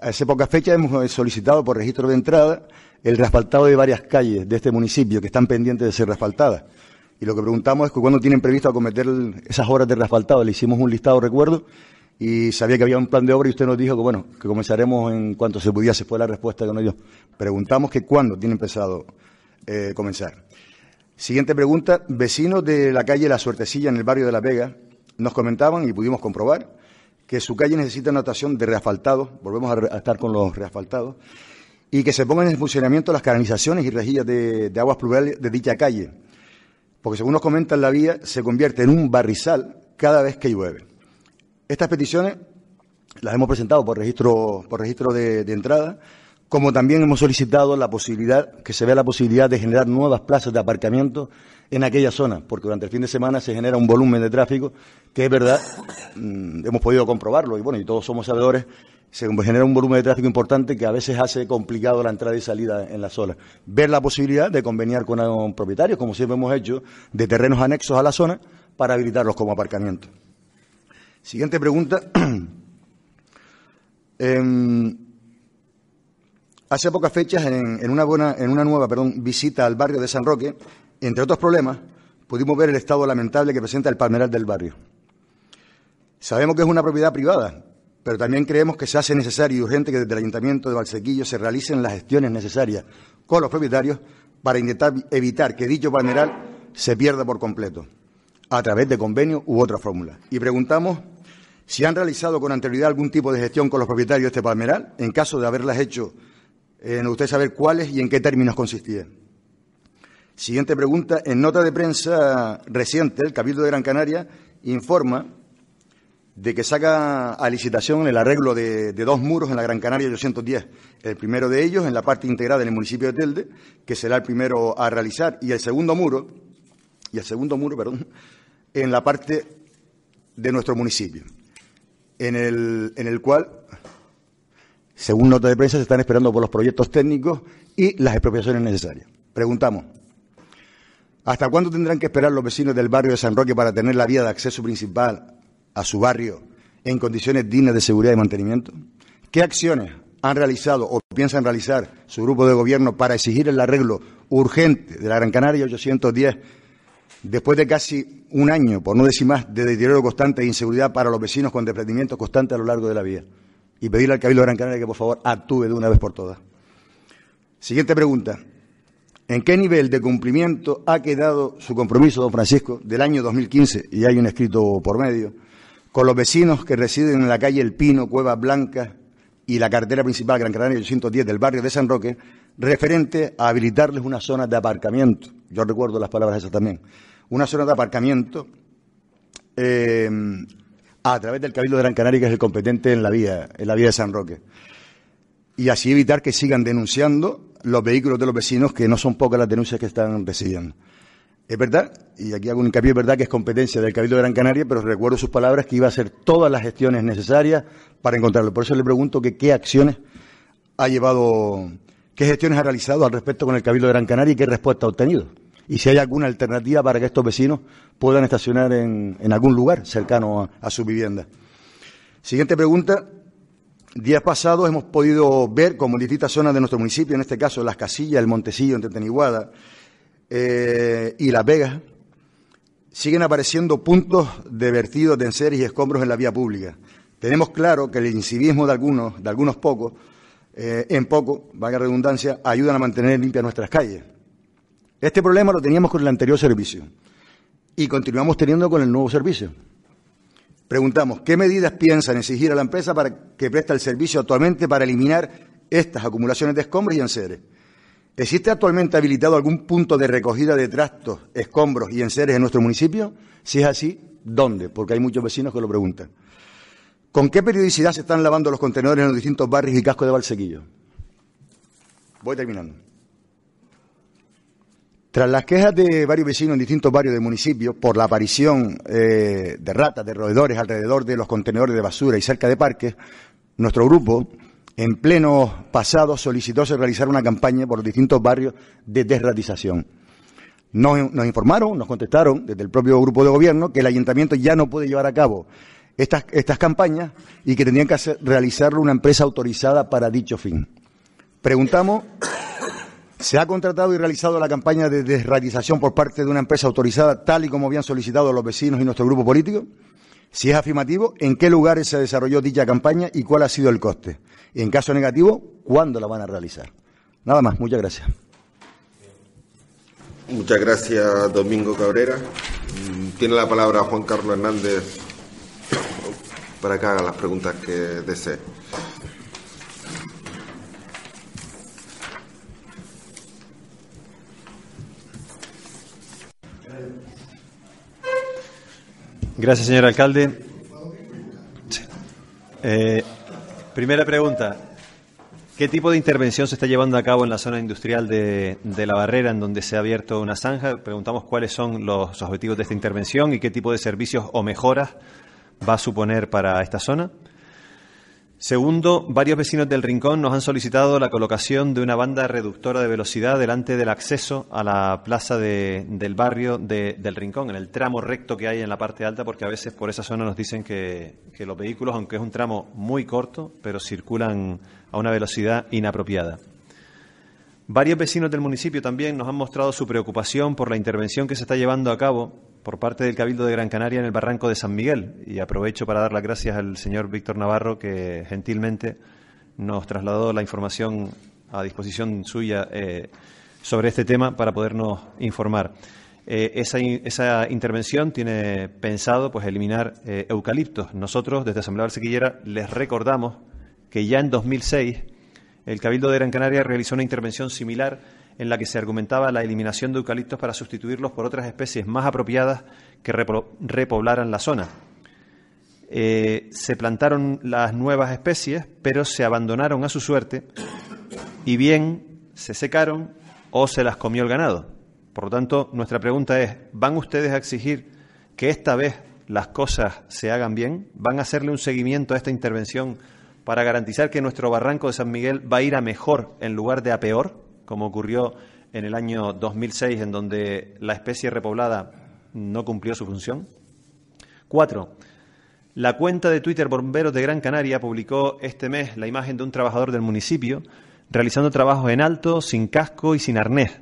hace poca fecha hemos solicitado por registro de entrada el reasfaltado de varias calles de este municipio que están pendientes de ser reasfaltadas. Y lo que preguntamos es que cuándo tienen previsto acometer esas obras de reasfaltado. Le hicimos un listado, recuerdo, y sabía que había un plan de obra y usted nos dijo que bueno, que comenzaremos en cuanto se pudiese, fue la respuesta que nos dio. Preguntamos que cuándo tiene empezado eh, comenzar. Siguiente pregunta, vecinos de la calle La Suertecilla en el barrio de La Vega nos comentaban y pudimos comprobar que su calle necesita una dotación de reasfaltado, volvemos a, estar con los reasfaltados, y que se pongan en funcionamiento las canalizaciones y rejillas de, aguas pluviales de dicha calle, porque según nos comentan la vía se convierte en un barrizal cada vez que llueve. Estas peticiones las hemos presentado por registro, por registro de, entrada, como también hemos solicitado la posibilidad, que se vea la posibilidad de generar nuevas plazas de aparcamiento en aquella zona, porque durante el fin de semana se genera un volumen de tráfico que es verdad, mm, hemos podido comprobarlo y bueno, y todos somos sabedores, se genera un volumen de tráfico importante que a veces hace complicado la entrada y salida en la zona. Ver la posibilidad de conveniar con propietarios, como siempre hemos hecho, de terrenos anexos a la zona para habilitarlos como aparcamiento. Siguiente pregunta. Em, hace pocas fechas, en, una, nueva visita al barrio de San Roque, entre otros problemas, pudimos ver el estado lamentable que presenta el palmeral del barrio. Sabemos que es una propiedad privada, pero también creemos que se hace necesario y urgente que desde el Ayuntamiento de Valsequillo se realicen las gestiones necesarias con los propietarios para intentar evitar que dicho palmeral se pierda por completo, a través de convenio u otra fórmula. Y preguntamos si han realizado con anterioridad algún tipo de gestión con los propietarios de este palmeral. En caso de haberlas hecho, eh, nos gustaría saber cuáles y en qué términos consistían. Siguiente pregunta. En nota de prensa reciente, el Cabildo de Gran Canaria informa de que saca a licitación el arreglo de, dos muros en la Gran Canaria 810. El primero de ellos en la parte integrada del municipio de Telde, que será el primero a realizar, y el segundo muro, y el segundo muro, perdón, en la parte de nuestro municipio, en el, en el cual, según nota de prensa, se están esperando por los proyectos técnicos y las expropiaciones necesarias. Preguntamos, ¿hasta cuándo tendrán que esperar los vecinos del barrio de San Roque para tener la vía de acceso principal a su barrio en condiciones dignas de seguridad y mantenimiento? ¿Qué acciones han realizado o piensan realizar su grupo de gobierno para exigir el arreglo urgente de la Gran Canaria 810 después de casi un año, por no decir más, de deterioro constante e inseguridad para los vecinos con desprendimiento constante a lo largo de la vía? Y pedirle al Cabildo de Gran Canaria que por favor actúe de una vez por todas. Siguiente pregunta. ¿En qué nivel de cumplimiento ha quedado su compromiso, don Francisco, del año 2015, y hay un escrito por medio, con los vecinos que residen en la calle El Pino, Cueva Blanca y la carretera principal Gran Canaria 810 del barrio de San Roque, referente a habilitarles una zona de aparcamiento. Yo recuerdo las palabras esas también. Una zona de aparcamiento eh, a través del Cabildo de Gran Canaria, que es el competente en la vía, en la vía de San Roque. Y así evitar que sigan denunciando los vehículos de los vecinos, que no son pocas las denuncias que están recibiendo. Es verdad, y aquí hago un hincapié, es verdad que es competencia del Cabildo de Gran Canaria, pero recuerdo sus palabras que iba a hacer todas las gestiones necesarias para encontrarlo. Por eso le pregunto que qué acciones ha llevado, qué gestiones ha realizado al respecto con el Cabildo de Gran Canaria y qué respuesta ha obtenido. Y si hay alguna alternativa para que estos vecinos puedan estacionar en, algún lugar cercano a, su vivienda. Siguiente pregunta. Días pasados hemos podido ver como en distintas zonas de nuestro municipio, en este caso Las Casillas, el Montecillo, entre Teniguada, eh, y Las Vegas, siguen apareciendo puntos de vertidos de enseres y escombros en la vía pública. Tenemos claro que el incivismo de algunos, de algunos pocos, eh, en poco, valga redundancia, ayudan a mantener limpias nuestras calles. Este problema lo teníamos con el anterior servicio y continuamos teniendo con el nuevo servicio. Preguntamos, ¿qué medidas piensan exigir a la empresa para que presta el servicio actualmente para eliminar estas acumulaciones de escombros y enseres? ¿Existe actualmente habilitado algún punto de recogida de trastos, escombros y enseres en nuestro municipio? Si es así, ¿dónde? Porque hay muchos vecinos que lo preguntan. ¿Con qué periodicidad se están lavando los contenedores en los distintos barrios y cascos de Valsequillo? Voy terminando. Tras las quejas de varios vecinos en distintos barrios del municipio por la aparición eh, de ratas, de roedores alrededor de los contenedores de basura y cerca de parques, nuestro grupo en pleno pasado solicitó realizar una campaña por los distintos barrios de desratización. Nos, informaron, nos contestaron desde el propio grupo de gobierno que el ayuntamiento ya no puede llevar a cabo estas, campañas y que tendrían que realizarlo una empresa autorizada para dicho fin. Preguntamos, ¿se ha contratado y realizado la campaña de desratización por parte de una empresa autorizada tal y como habían solicitado los vecinos y nuestro grupo político? Si es afirmativo, ¿en qué lugares se desarrolló dicha campaña y cuál ha sido el coste? Y en caso negativo, ¿cuándo la van a realizar? Nada más, muchas gracias. Muchas gracias, Domingo Cabrera. Mm, tiene la palabra Juan Carlos Hernández para que haga las preguntas que desee. Gracias, señor alcalde. Eh, primera pregunta. ¿Qué tipo de intervención se está llevando a cabo en la zona industrial de, de, La Barrera, en donde se ha abierto una zanja? Preguntamos cuáles son los objetivos de esta intervención y qué tipo de servicios o mejoras va a suponer para esta zona. Segundo, varios vecinos del Rincón nos han solicitado la colocación de una banda reductora de velocidad delante del acceso a la plaza de, del barrio de, del Rincón, en el tramo recto que hay en la parte alta, porque a veces por esa zona nos dicen que, que los vehículos, aunque es un tramo muy corto, pero circulan a una velocidad inapropiada. Varios vecinos del municipio también nos han mostrado su preocupación por la intervención que se está llevando a cabo por parte del Cabildo de Gran Canaria en el barranco de San Miguel. Y aprovecho para dar las gracias al señor Víctor Navarro, que gentilmente nos trasladó la información a disposición suya eh, sobre este tema para podernos informar. Eh, esa, intervención tiene pensado pues, eliminar eh, eucaliptos. Nosotros, desde Asamblea Barsequillera, les recordamos que ya en 2006 el Cabildo de Gran Canaria realizó una intervención similar en la que se argumentaba la eliminación de eucaliptos para sustituirlos por otras especies más apropiadas que repoblaran la zona. Eh, se plantaron las nuevas especies, pero se abandonaron a su suerte y bien se secaron o se las comió el ganado. Por lo tanto, nuestra pregunta es, ¿van ustedes a exigir que esta vez las cosas se hagan bien? ¿Van a hacerle un seguimiento a esta intervención para garantizar que nuestro barranco de San Miguel va a ir a mejor en lugar de a peor, como ocurrió en el año 2006, en donde la especie repoblada no cumplió su función. Cuatro, la cuenta de Twitter Bomberos de Gran Canaria publicó este mes la imagen de un trabajador del municipio realizando trabajos en alto, sin casco y sin arnés,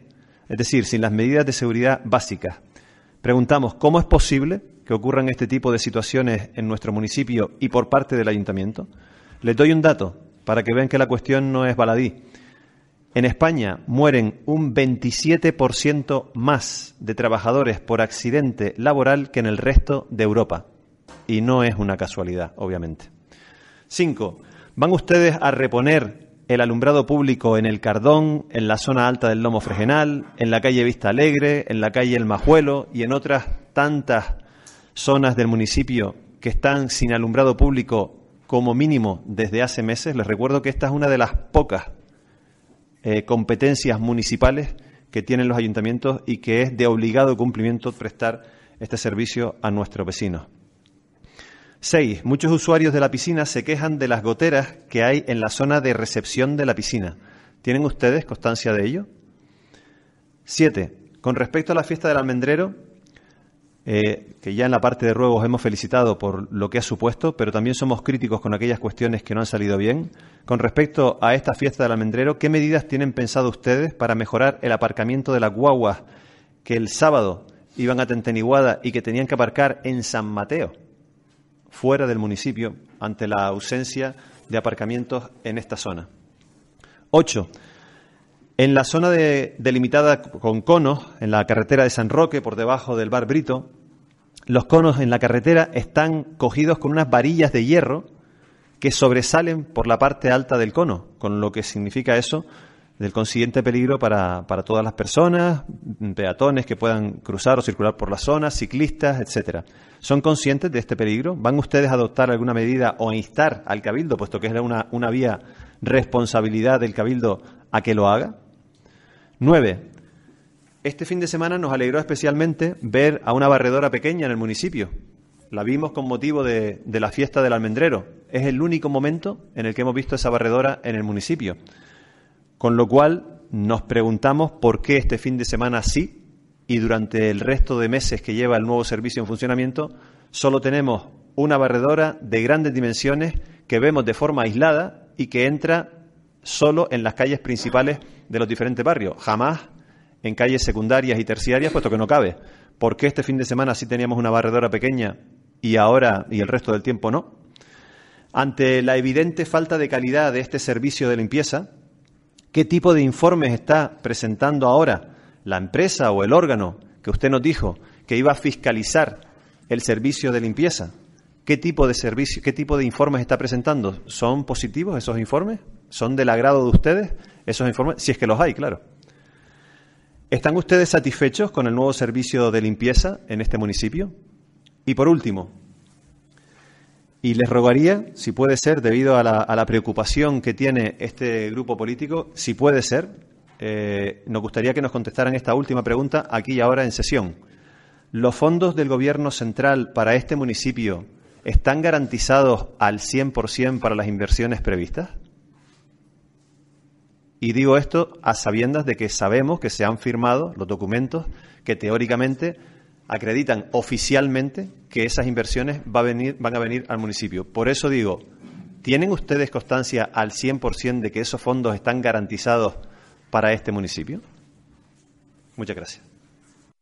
es decir, sin las medidas de seguridad básicas. Preguntamos, ¿cómo es posible que ocurran este tipo de situaciones en nuestro municipio y por parte del ayuntamiento? Les doy un dato para que vean que la cuestión no es baladí. En España mueren un 27% más de trabajadores por accidente laboral que en el resto de Europa. Y no es una casualidad, obviamente. Cinco, ¿van ustedes a reponer el alumbrado público en el Cardón, en la zona alta del Lomo Fregenal, en la calle Vista Alegre, en la calle El Majuelo y en otras tantas zonas del municipio que están sin alumbrado público como mínimo desde hace meses. Les recuerdo que esta es una de las pocas eh, competencias municipales que tienen los ayuntamientos y que es de obligado cumplimiento prestar este servicio a nuestros vecinos. Seis, muchos usuarios de la piscina se quejan de las goteras que hay en la zona de recepción de la piscina. ¿Tienen ustedes constancia de ello? Siete, con respecto a la fiesta del almendrero, eh, que ya en la parte de ruegos hemos felicitado por lo que ha supuesto, pero también somos críticos con aquellas cuestiones que no han salido bien. Con respecto a esta fiesta del almendrero, ¿qué medidas tienen pensado ustedes para mejorar el aparcamiento de las guaguas que el sábado iban a Tenteniguada y que tenían que aparcar en San Mateo, fuera del municipio, ante la ausencia de aparcamientos en esta zona? Ocho. En la zona delimitada con conos, en la carretera de San Roque, por debajo del bar Brito, los conos en la carretera están cogidos con unas varillas de hierro que sobresalen por la parte alta del cono, con lo que significa eso del consiguiente peligro para, para todas las personas, peatones que puedan cruzar o circular por la zona, ciclistas, etcétera. ¿Son conscientes de este peligro? ¿Van ustedes a adoptar alguna medida o a instar al Cabildo, puesto que es una, una vía responsabilidad del Cabildo, a que lo haga? Nueve, este fin de semana nos alegró especialmente ver a una barredora pequeña en el municipio. La vimos con motivo de, la fiesta del almendrero. Es el único momento en el que hemos visto esa barredora en el municipio. Con lo cual nos preguntamos por qué este fin de semana sí y durante el resto de meses que lleva el nuevo servicio en funcionamiento solo tenemos una barredora de grandes dimensiones que vemos de forma aislada y que entra solo en las calles principales de los diferentes barrios. Jamás en calles secundarias y terciarias, puesto que no cabe. ¿Por qué este fin de semana sí teníamos una barredora pequeña y ahora y el resto del tiempo no? Ante la evidente falta de calidad de este servicio de limpieza, ¿qué tipo de informes está presentando ahora la empresa o el órgano que usted nos dijo que iba a fiscalizar el servicio de limpieza? ¿Qué tipo de servicio, qué tipo de informes está presentando? ¿Son positivos esos informes? ¿Son del agrado de ustedes esos informes? Si es que los hay, claro. ¿Están ustedes satisfechos con el nuevo servicio de limpieza en este municipio? Y por último, y les rogaría, si puede ser, debido a la, preocupación que tiene este grupo político, si puede ser, eh, nos gustaría que nos contestaran esta última pregunta aquí y ahora en sesión. ¿Los fondos del Gobierno central para este municipio están garantizados al 100% para las inversiones previstas? Y digo esto a sabiendas de que sabemos que se han firmado los documentos que teóricamente acreditan oficialmente que esas inversiones van a venir al municipio. Por eso digo, ¿tienen ustedes constancia al 100% de que esos fondos están garantizados para este municipio? Muchas gracias.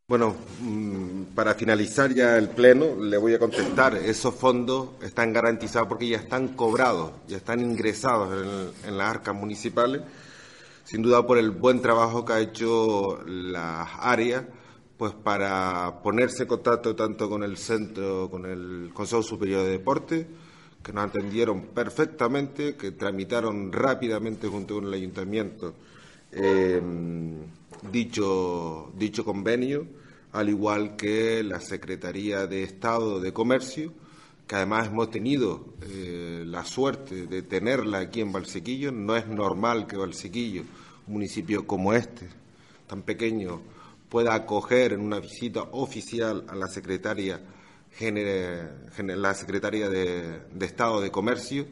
Bueno, mm, para finalizar ya el pleno, le voy a contestar. Esos fondos están garantizados porque ya están cobrados, ya están ingresados en, las arcas municipales, sin duda por el buen trabajo que ha hecho las áreas, pues para ponerse en contacto tanto con el centro, con el Consejo Superior de Deporte, que nos atendieron perfectamente, que tramitaron rápidamente junto con el ayuntamiento eh, dicho, dicho convenio, al igual que la Secretaría de Estado de Comercio, que además hemos tenido eh, la suerte de tenerla aquí en Valsequillo. No es normal que Valsequillo, un municipio como este, tan pequeño, pueda acoger en una visita oficial a la Secretaria, de, de Estado de Comercio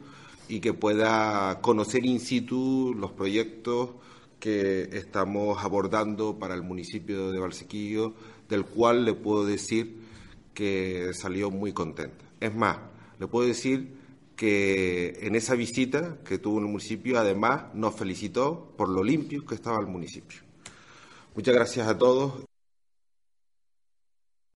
y que pueda conocer in situ los proyectos que estamos abordando para el municipio de Valsequillo, del cual le puedo decir que salió muy contenta. Es más, le puedo decir que en esa visita que tuvo en el municipio, además nos felicitó por lo limpio que estaba el municipio. Muchas gracias a todos